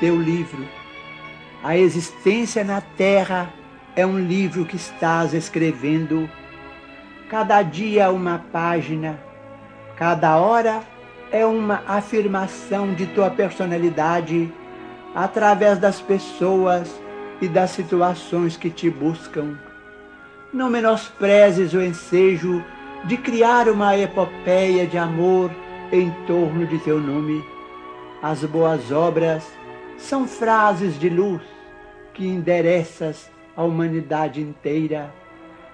teu livro. A existência na terra é um livro que estás escrevendo. Cada dia uma página, cada hora é uma afirmação de tua personalidade através das pessoas e das situações que te buscam. Não menosprezes o ensejo de criar uma epopeia de amor em torno de teu nome. As boas obras são frases de luz que endereças à humanidade inteira.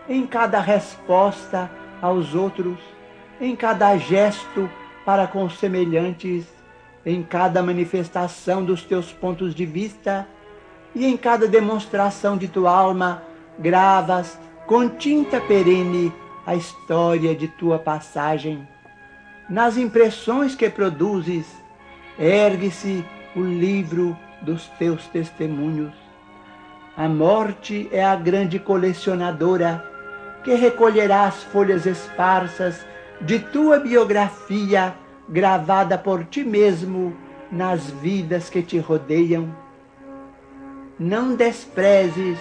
Em cada resposta aos outros, em cada gesto para com semelhantes, em cada manifestação dos teus pontos de vista e em cada demonstração de tua alma, gravas com tinta perene a história de tua passagem. Nas impressões que produzes, ergue-se o livro dos teus testemunhos. A morte é a grande colecionadora que recolherá as folhas esparsas de tua biografia gravada por ti mesmo nas vidas que te rodeiam. Não desprezes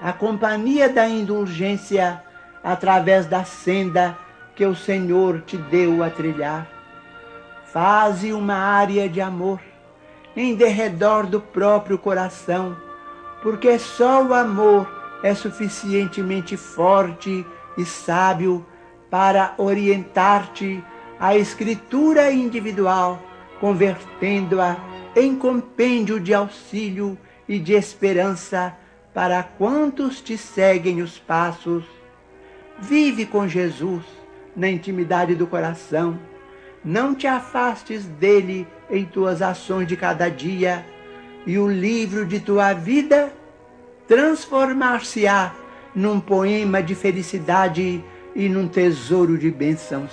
a companhia da indulgência através da senda que o Senhor te deu a trilhar. Faze uma área de amor em derredor do próprio coração, porque só o amor é suficientemente forte e sábio para orientar-te à escritura individual, convertendo-a em compêndio de auxílio e de esperança para quantos te seguem os passos. Vive com Jesus na intimidade do coração. Não te afastes dele em tuas ações de cada dia, e o livro de tua vida transformar-se-á num poema de felicidade e num tesouro de bênçãos.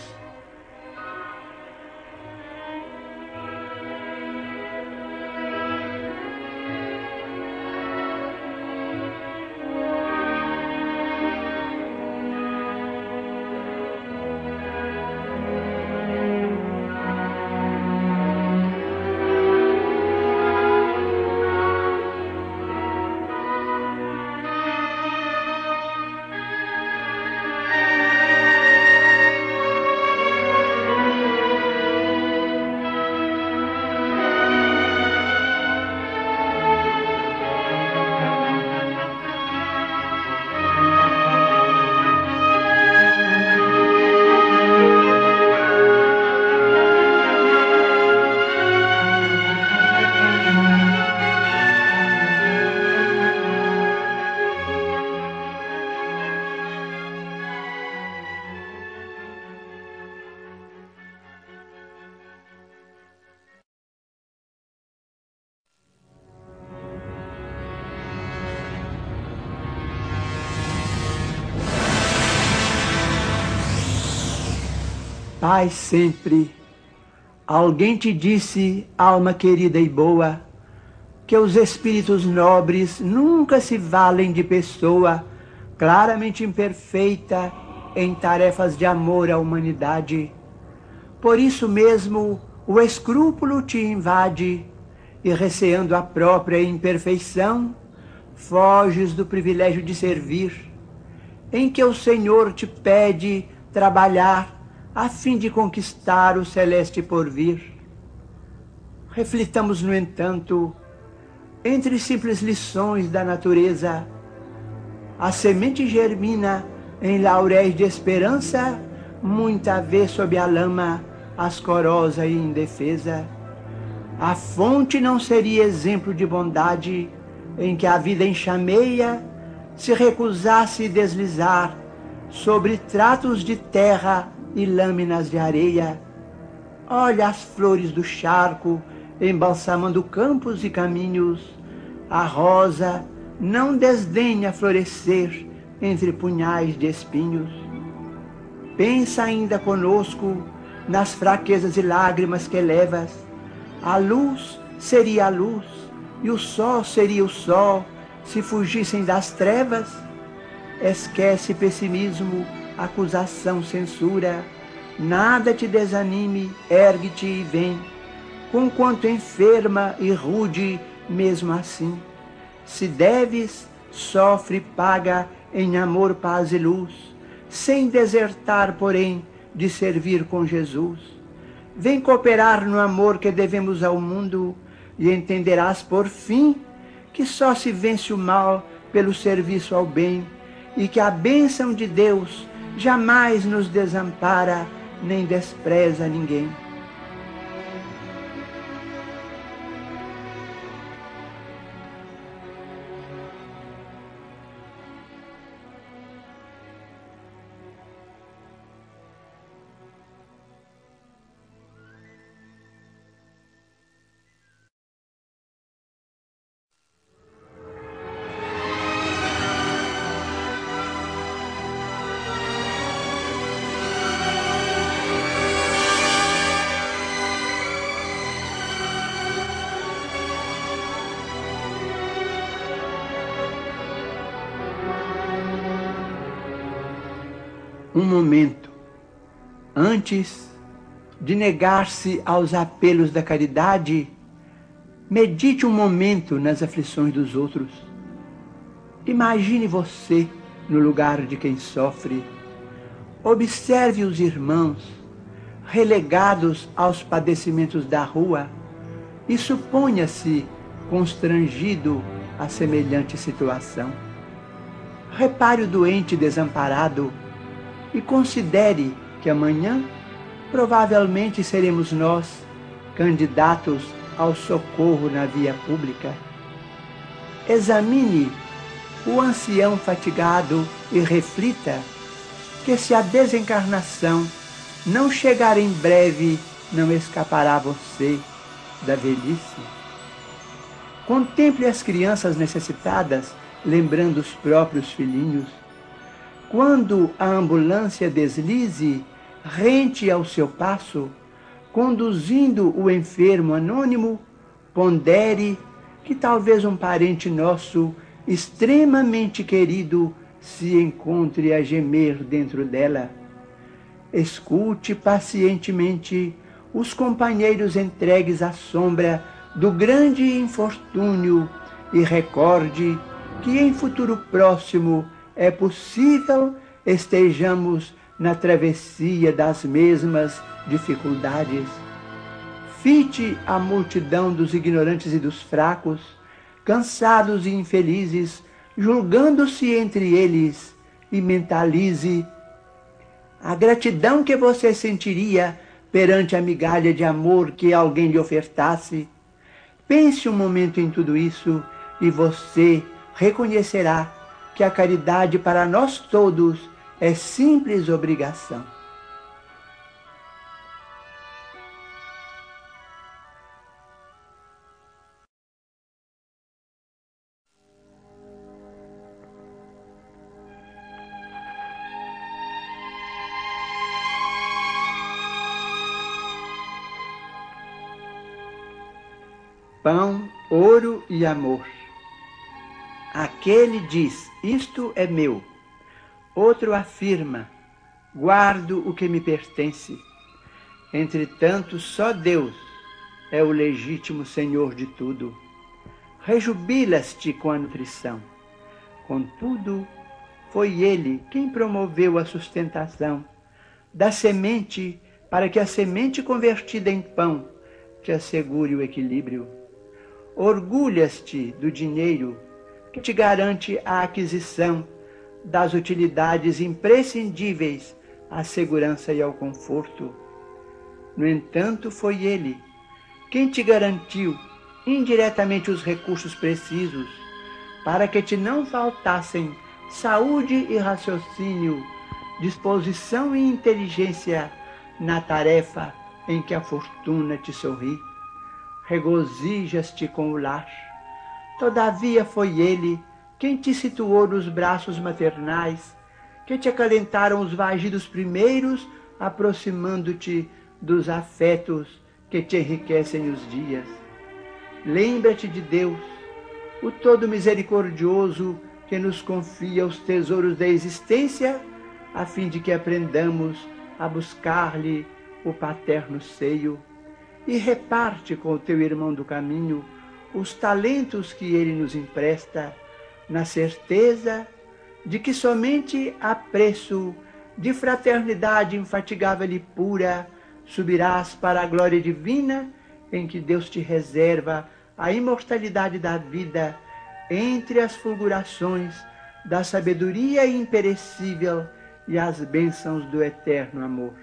Pai sempre, alguém te disse, alma querida e boa, que os espíritos nobres nunca se valem de pessoa claramente imperfeita em tarefas de amor à humanidade. Por isso mesmo o escrúpulo te invade e, receando a própria imperfeição, foges do privilégio de servir, em que o Senhor te pede trabalhar a fim de conquistar o celeste porvir. Reflitamos, no entanto, entre simples lições da natureza, a semente germina em lauréis de esperança, muita vez sob a lama, ascorosa e indefesa. A fonte não seria exemplo de bondade em que a vida enxameia se recusasse deslizar sobre tratos de terra e lâminas de areia. Olha as flores do charco embalsamando campos e caminhos. A rosa não desdenha florescer entre punhais de espinhos. Pensa ainda conosco nas fraquezas e lágrimas que levas. A luz seria a luz e o sol seria o sol se fugissem das trevas. Esquece pessimismo acusação, censura. Nada te desanime, ergue-te e vem. Conquanto enferma e rude mesmo assim. Se deves, sofre paga em amor, paz e luz, sem desertar, porém, de servir com Jesus. Vem cooperar no amor que devemos ao mundo e entenderás por fim que só se vence o mal pelo serviço ao bem e que a bênção de Deus jamais nos desampara nem despreza ninguém. Momento antes de negar-se aos apelos da caridade, medite um momento nas aflições dos outros. Imagine você no lugar de quem sofre. Observe os irmãos relegados aos padecimentos da rua e suponha-se constrangido a semelhante situação. Repare o doente desamparado e considere que amanhã provavelmente seremos nós candidatos ao socorro na via pública. Examine o ancião fatigado e reflita que se a desencarnação não chegar em breve, não escapará você da velhice. Contemple as crianças necessitadas, lembrando os próprios filhinhos quando a ambulância deslize, rente ao seu passo, conduzindo o enfermo anônimo, pondere que talvez um parente nosso, extremamente querido, se encontre a gemer dentro dela. Escute pacientemente os companheiros entregues à sombra do grande infortúnio e recorde que em futuro próximo é possível estejamos na travessia das mesmas dificuldades. Fite a multidão dos ignorantes e dos fracos, cansados e infelizes, julgando-se entre eles, e mentalize a gratidão que você sentiria perante a migalha de amor que alguém lhe ofertasse. Pense um momento em tudo isso e você reconhecerá que a caridade para nós todos é simples obrigação. Pão, ouro e amor. Aquele diz: Isto é meu. Outro afirma: Guardo o que me pertence. Entretanto, só Deus é o legítimo Senhor de tudo. Rejubilas-te com a nutrição. Contudo, foi Ele quem promoveu a sustentação da semente para que a semente convertida em pão te assegure o equilíbrio. Orgulhas-te do dinheiro que te garante a aquisição das utilidades imprescindíveis à segurança e ao conforto. No entanto, foi ele quem te garantiu indiretamente os recursos precisos para que te não faltassem saúde e raciocínio, disposição e inteligência na tarefa em que a fortuna te sorri. Regozijas-te com o lar Todavia foi ele quem te situou nos braços maternais, que te acalentaram os vagidos primeiros, aproximando-te dos afetos que te enriquecem os dias. Lembra-te de Deus, o todo misericordioso que nos confia os tesouros da existência, a fim de que aprendamos a buscar-lhe o paterno seio, e reparte com o teu irmão do caminho os talentos que Ele nos empresta, na certeza de que somente a preço de fraternidade infatigável e pura subirás para a glória divina em que Deus te reserva a imortalidade da vida entre as fulgurações da sabedoria imperecível e as bênçãos do eterno amor.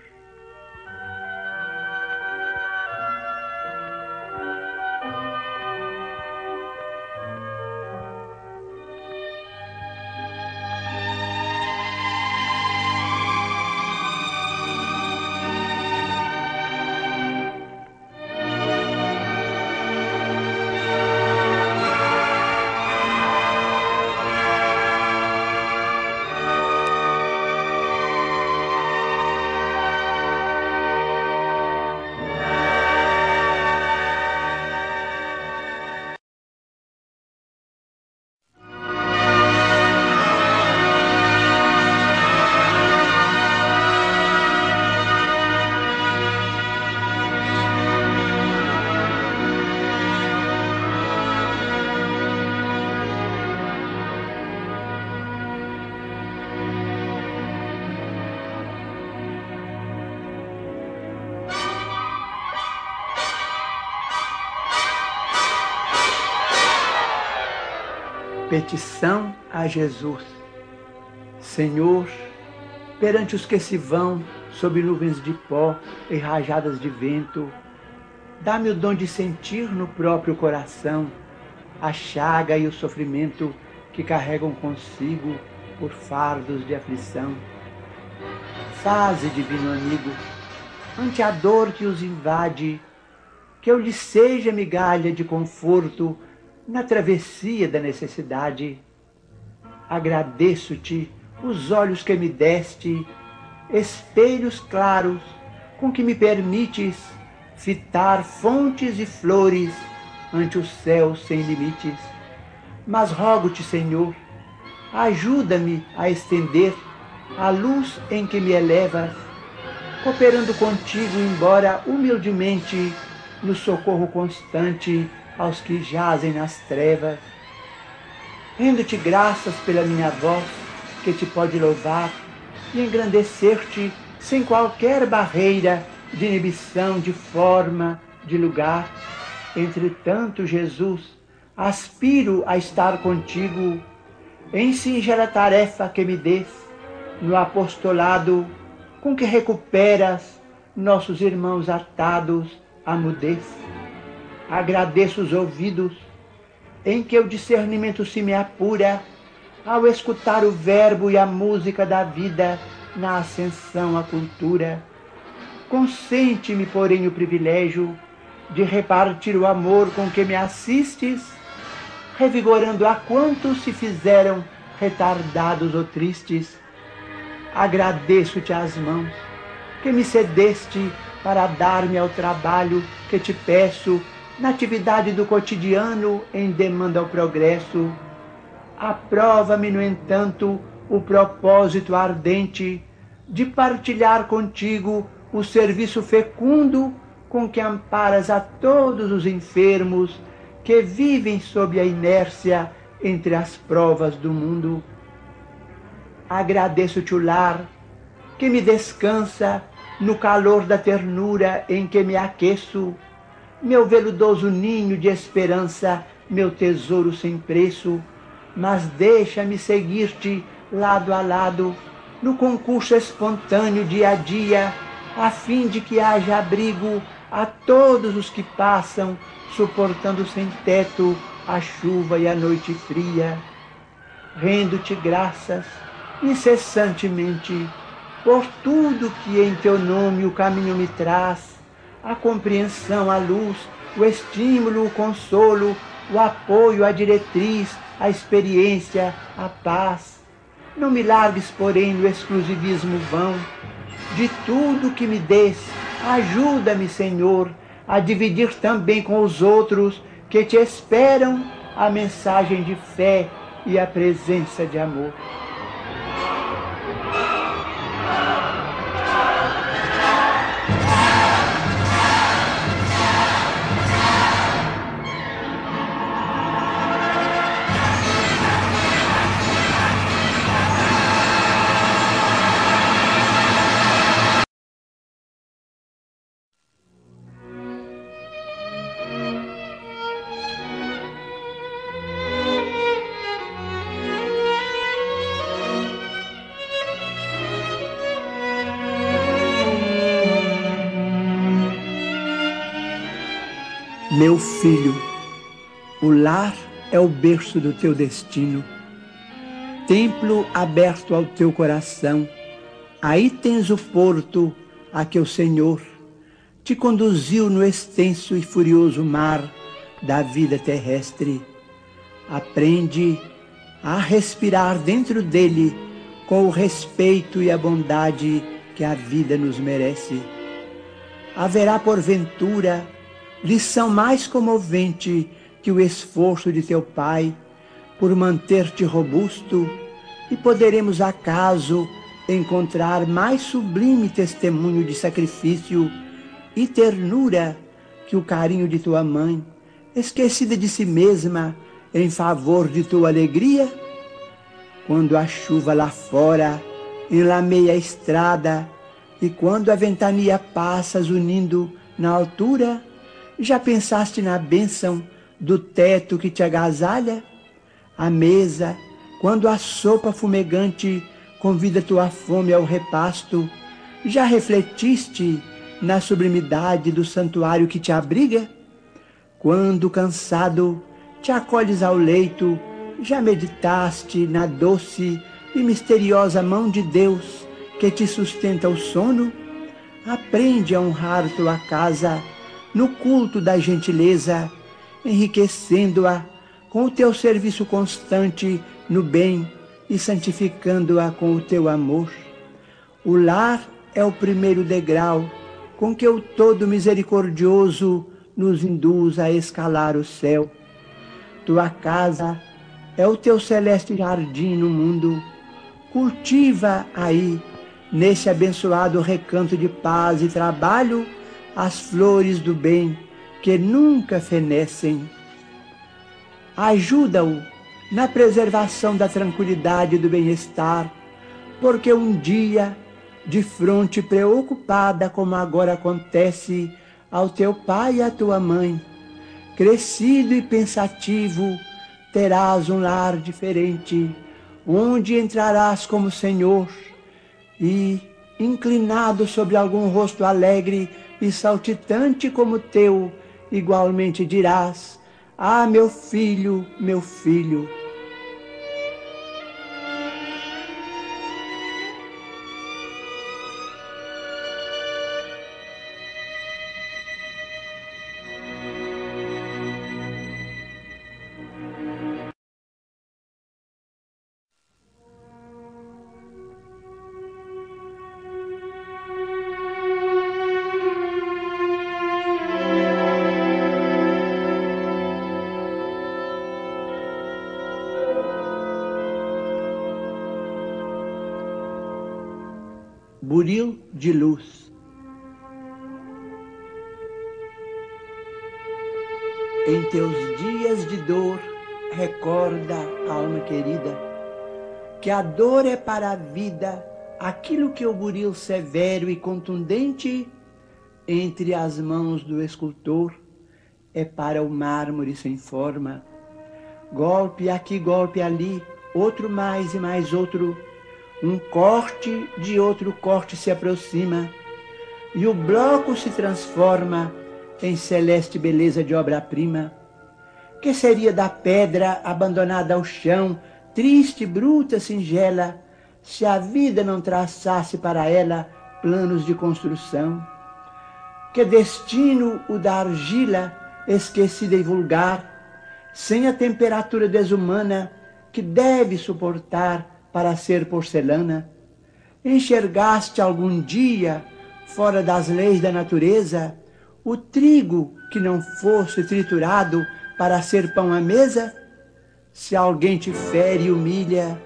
Petição a Jesus. Senhor, perante os que se vão sob nuvens de pó e rajadas de vento, dá-me o dom de sentir no próprio coração a chaga e o sofrimento que carregam consigo por fardos de aflição. Faze, divino amigo, ante a dor que os invade, que eu lhe seja migalha de conforto na travessia da necessidade. Agradeço-te os olhos que me deste, espelhos claros com que me permites fitar fontes e flores ante o céu sem limites. Mas rogo-te, Senhor, ajuda-me a estender a luz em que me elevas, cooperando contigo, embora humildemente, no socorro constante aos que jazem nas trevas. Rendo-te graças pela minha voz, que te pode louvar e engrandecer-te sem qualquer barreira de inibição de forma, de lugar. Entretanto, Jesus, aspiro a estar contigo em singela tarefa que me des no apostolado com que recuperas nossos irmãos atados à mudez agradeço os ouvidos em que o discernimento se me apura ao escutar o verbo e a música da vida na ascensão à cultura. Consente-me, porém, o privilégio de repartir o amor com que me assistes, revigorando a quantos se fizeram retardados ou tristes. Agradeço-te as mãos que me cedeste para dar-me ao trabalho que te peço na atividade do cotidiano em demanda ao progresso. Aprova-me, no entanto, o propósito ardente de partilhar contigo o serviço fecundo com que amparas a todos os enfermos que vivem sob a inércia entre as provas do mundo. Agradeço-te o lar que me descansa no calor da ternura em que me aqueço meu veludoso ninho de esperança, meu tesouro sem preço, mas deixa-me seguir-te lado a lado, no concurso espontâneo dia a dia, a fim de que haja abrigo a todos os que passam, suportando sem teto a chuva e a noite fria. Rendo-te graças incessantemente por tudo que em teu nome o caminho me traz, a compreensão, a luz, o estímulo, o consolo, o apoio, a diretriz, a experiência, a paz. Não me largues, porém, no exclusivismo vão. De tudo que me des, ajuda-me, Senhor, a dividir também com os outros que te esperam a mensagem de fé e a presença de amor. Meu filho, o lar é o berço do teu destino, templo aberto ao teu coração. Aí tens o porto a que o Senhor te conduziu no extenso e furioso mar da vida terrestre. Aprende a respirar dentro dele com o respeito e a bondade que a vida nos merece. Haverá, porventura, lição mais comovente que o esforço de teu pai por manter-te robusto, e poderemos acaso encontrar mais sublime testemunho de sacrifício e ternura que o carinho de tua mãe, esquecida de si mesma em favor de tua alegria? Quando a chuva lá fora enlameia a estrada e quando a ventania passa unindo na altura, já pensaste na bênção do teto que te agasalha? A mesa, quando a sopa fumegante convida tua fome ao repasto, já refletiste na sublimidade do santuário que te abriga? Quando cansado te acolhes ao leito, já meditaste na doce e misteriosa mão de Deus que te sustenta o sono? Aprende a honrar tua casa no culto da gentileza, enriquecendo-a com o teu serviço constante no bem e santificando-a com o teu amor. O lar é o primeiro degrau com que o Todo Misericordioso nos induz a escalar o céu. Tua casa é o teu celeste jardim no mundo. Cultiva aí, nesse abençoado recanto de paz e trabalho, as flores do bem que nunca fenecem. Ajuda-o na preservação da tranquilidade e do bem-estar, porque um dia, de fronte preocupada como agora acontece ao teu pai e à tua mãe, crescido e pensativo, terás um lar diferente, onde entrarás como Senhor e, inclinado sobre algum rosto alegre e saltitante como teu, igualmente dirás: Ah, meu filho, meu filho. Dor é para a vida aquilo que o buril severo e contundente entre as mãos do escultor é para o mármore sem forma. Golpe aqui, golpe ali, outro mais e mais outro um corte de outro corte se aproxima e o bloco se transforma em celeste beleza de obra-prima. Que seria da pedra abandonada ao chão, triste, bruta, singela, se a vida não traçasse para ela planos de construção? Que destino o da argila, esquecida e vulgar, sem a temperatura desumana que deve suportar para ser porcelana? Enxergaste algum dia, fora das leis da natureza, o trigo que não fosse triturado para ser pão à mesa? Se alguém te fere e humilha,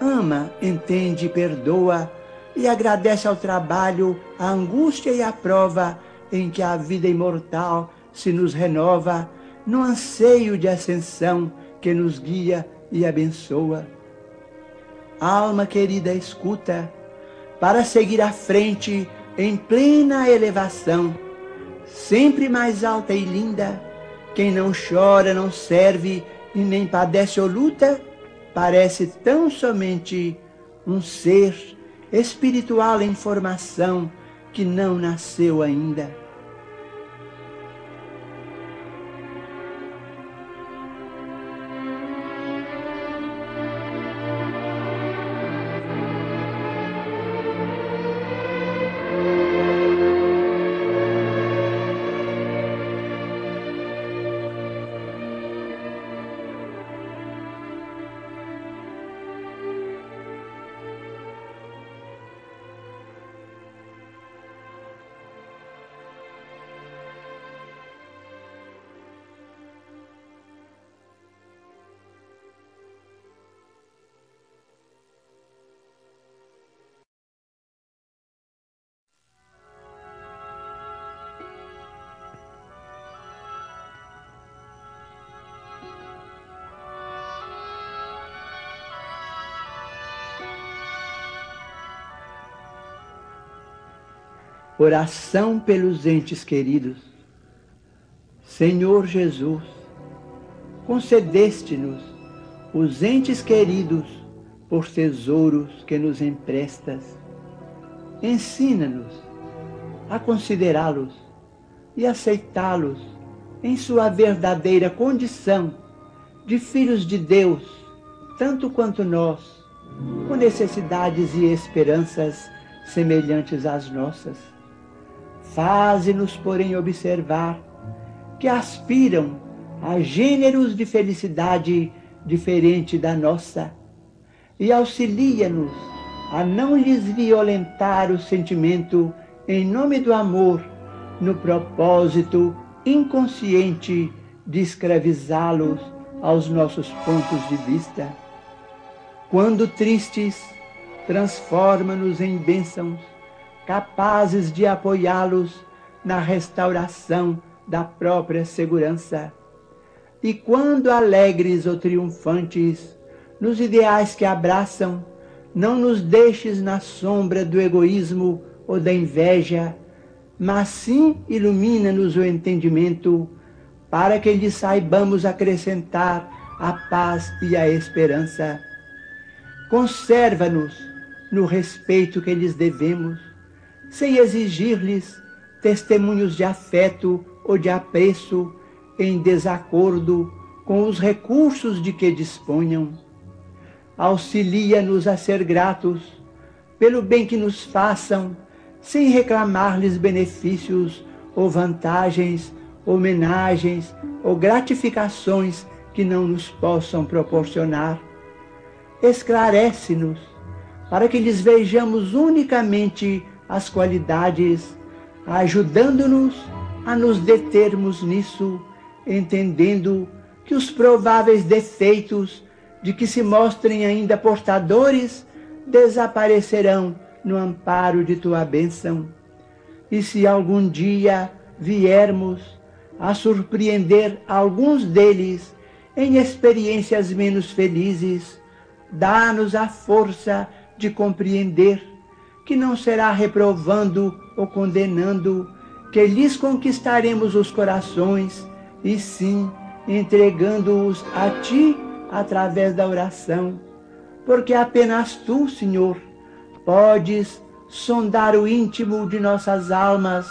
ama, entende perdoa, e agradece ao trabalho, a angústia e a prova em que a vida imortal se nos renova no anseio de ascensão que nos guia e abençoa. Alma querida, escuta, para seguir à frente em plena elevação, sempre mais alta e linda, quem não chora, não serve e nem padece ou luta, parece tão somente um ser espiritual em formação que não nasceu ainda. Oração pelos entes queridos. Senhor Jesus, concedeste-nos os entes queridos por tesouros que nos emprestas. Ensina-nos a considerá-los e aceitá-los em sua verdadeira condição de filhos de Deus, tanto quanto nós, com necessidades e esperanças semelhantes às nossas. Faze-nos, porém, observar que aspiram a gêneros de felicidade diferente da nossa e auxilia-nos a não lhes violentar o sentimento em nome do amor, no propósito inconsciente de escravizá-los aos nossos pontos de vista. Quando tristes, transforma-nos em bênçãos capazes de apoiá-los na restauração da própria segurança. E quando alegres ou triunfantes, nos ideais que abraçam, não nos deixes na sombra do egoísmo ou da inveja, mas sim ilumina-nos o entendimento, para que lhe saibamos acrescentar a paz e a esperança. Conserva-nos no respeito que lhes devemos, sem exigir-lhes testemunhos de afeto ou de apreço em desacordo com os recursos de que disponham. Auxilia-nos a ser gratos pelo bem que nos façam, sem reclamar-lhes benefícios ou vantagens, homenagens ou gratificações que não nos possam proporcionar. Esclarece-nos para que lhes vejamos unicamente as qualidades, ajudando-nos a nos determos nisso, entendendo que os prováveis defeitos de que se mostrem ainda portadores desaparecerão no amparo de tua bênção. E se algum dia viermos a surpreender alguns deles em experiências menos felizes, dá-nos a força de compreender que não será reprovando ou condenando que lhes conquistaremos os corações, e sim entregando-os a ti através da oração, porque apenas tu, Senhor, podes sondar o íntimo de nossas almas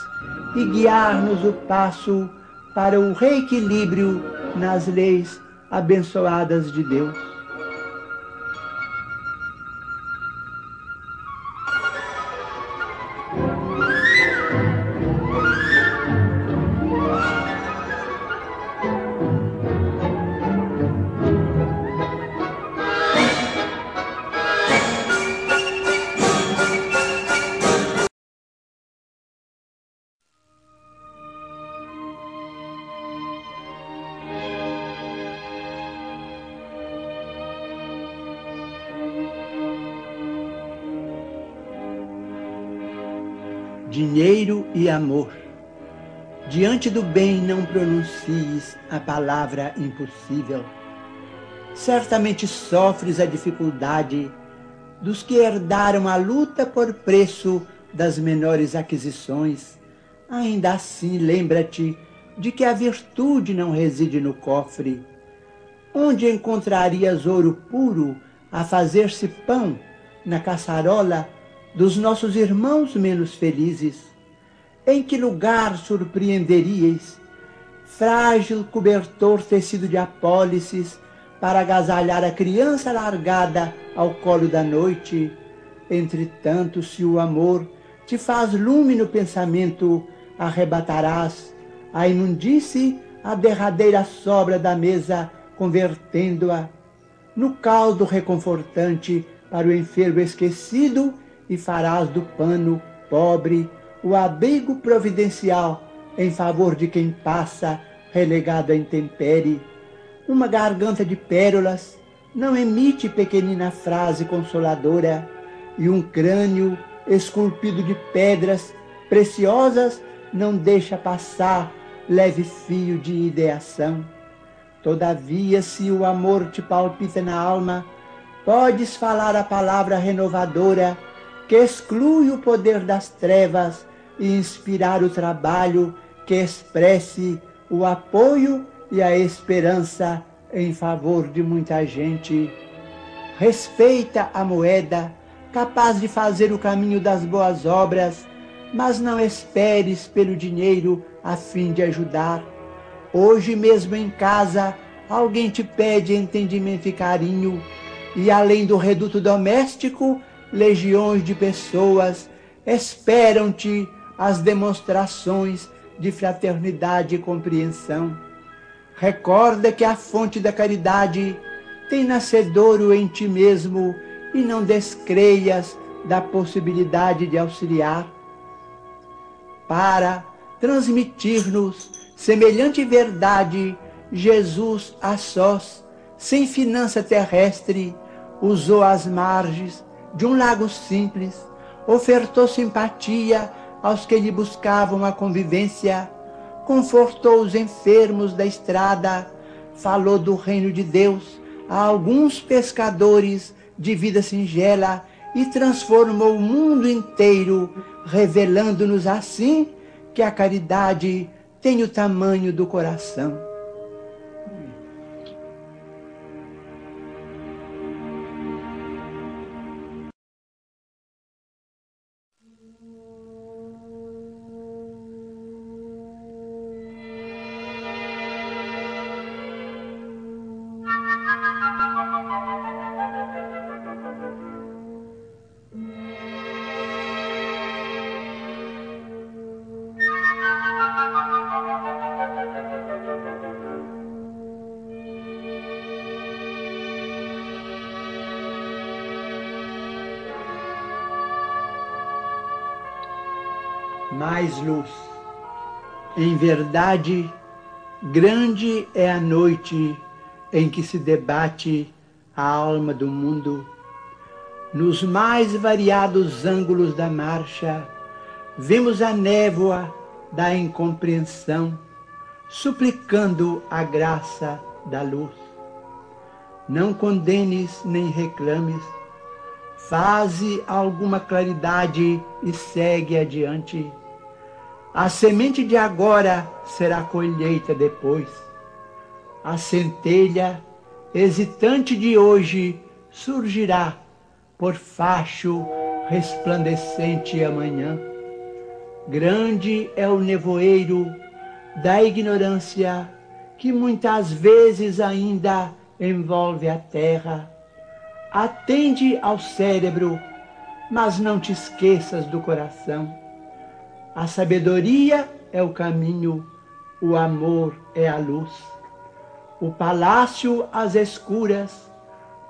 e guiar-nos o passo para o reequilíbrio nas leis abençoadas de Deus. Dinheiro e amor. Diante do bem não pronuncies a palavra impossível. Certamente sofres a dificuldade dos que herdaram a luta por preço das menores aquisições. Ainda assim, lembra-te de que a virtude não reside no cofre. Onde encontrarias ouro puro a fazer-se pão na caçarola dos nossos irmãos menos felizes, em que lugar surpreenderíeis frágil cobertor tecido de apólices para agasalhar a criança largada ao colo da noite? Entretanto, se o amor te faz lume no pensamento, arrebatarás a imundície a derradeira sobra da mesa, convertendo-a no caldo reconfortante para o enfermo esquecido e farás do pano pobre o abrigo providencial em favor de quem passa relegado à intempérie. Uma garganta de pérolas não emite pequenina frase consoladora, e um crânio esculpido de pedras preciosas não deixa passar leve fio de ideação. Todavia, se o amor te palpita na alma, podes falar a palavra renovadora que exclui o poder das trevas e inspirar o trabalho que expresse o apoio e a esperança em favor de muita gente. Respeita a moeda, capaz de fazer o caminho das boas obras, mas não esperes pelo dinheiro a fim de ajudar. Hoje mesmo em casa, alguém te pede entendimento e carinho, e além do reduto doméstico, legiões de pessoas esperam-te as demonstrações de fraternidade e compreensão. Recorda que a fonte da caridade tem nascedouro em ti mesmo e não descreias da possibilidade de auxiliar. Para transmitir-nos semelhante verdade, Jesus a sós, sem finança terrestre, usou as margens de um lago simples, ofertou simpatia aos que lhe buscavam a convivência, confortou os enfermos da estrada, falou do reino de Deus a alguns pescadores de vida singela e transformou o mundo inteiro, revelando-nos assim que a caridade tem o tamanho do coração. Mais luz. Em verdade, grande é a noite em que se debate a alma do mundo. Nos mais variados ângulos da marcha, vemos a névoa da incompreensão, suplicando a graça da luz. Não condenes nem reclames, faze alguma claridade e segue adiante. A semente de agora será colheita depois. A centelha hesitante de hoje surgirá por facho resplandecente amanhã. Grande é o nevoeiro da ignorância que muitas vezes ainda envolve a terra. Atende ao cérebro, mas não te esqueças do coração a sabedoria é o caminho, o amor é a luz. O palácio às escuras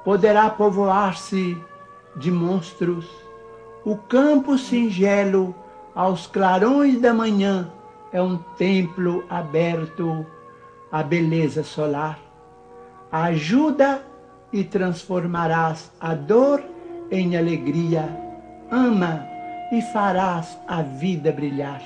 poderá povoar-se de monstros. O campo singelo aos clarões da manhã é um templo aberto à beleza solar. Ajuda e transformarás a dor em alegria. Ama e farás a vida brilhar.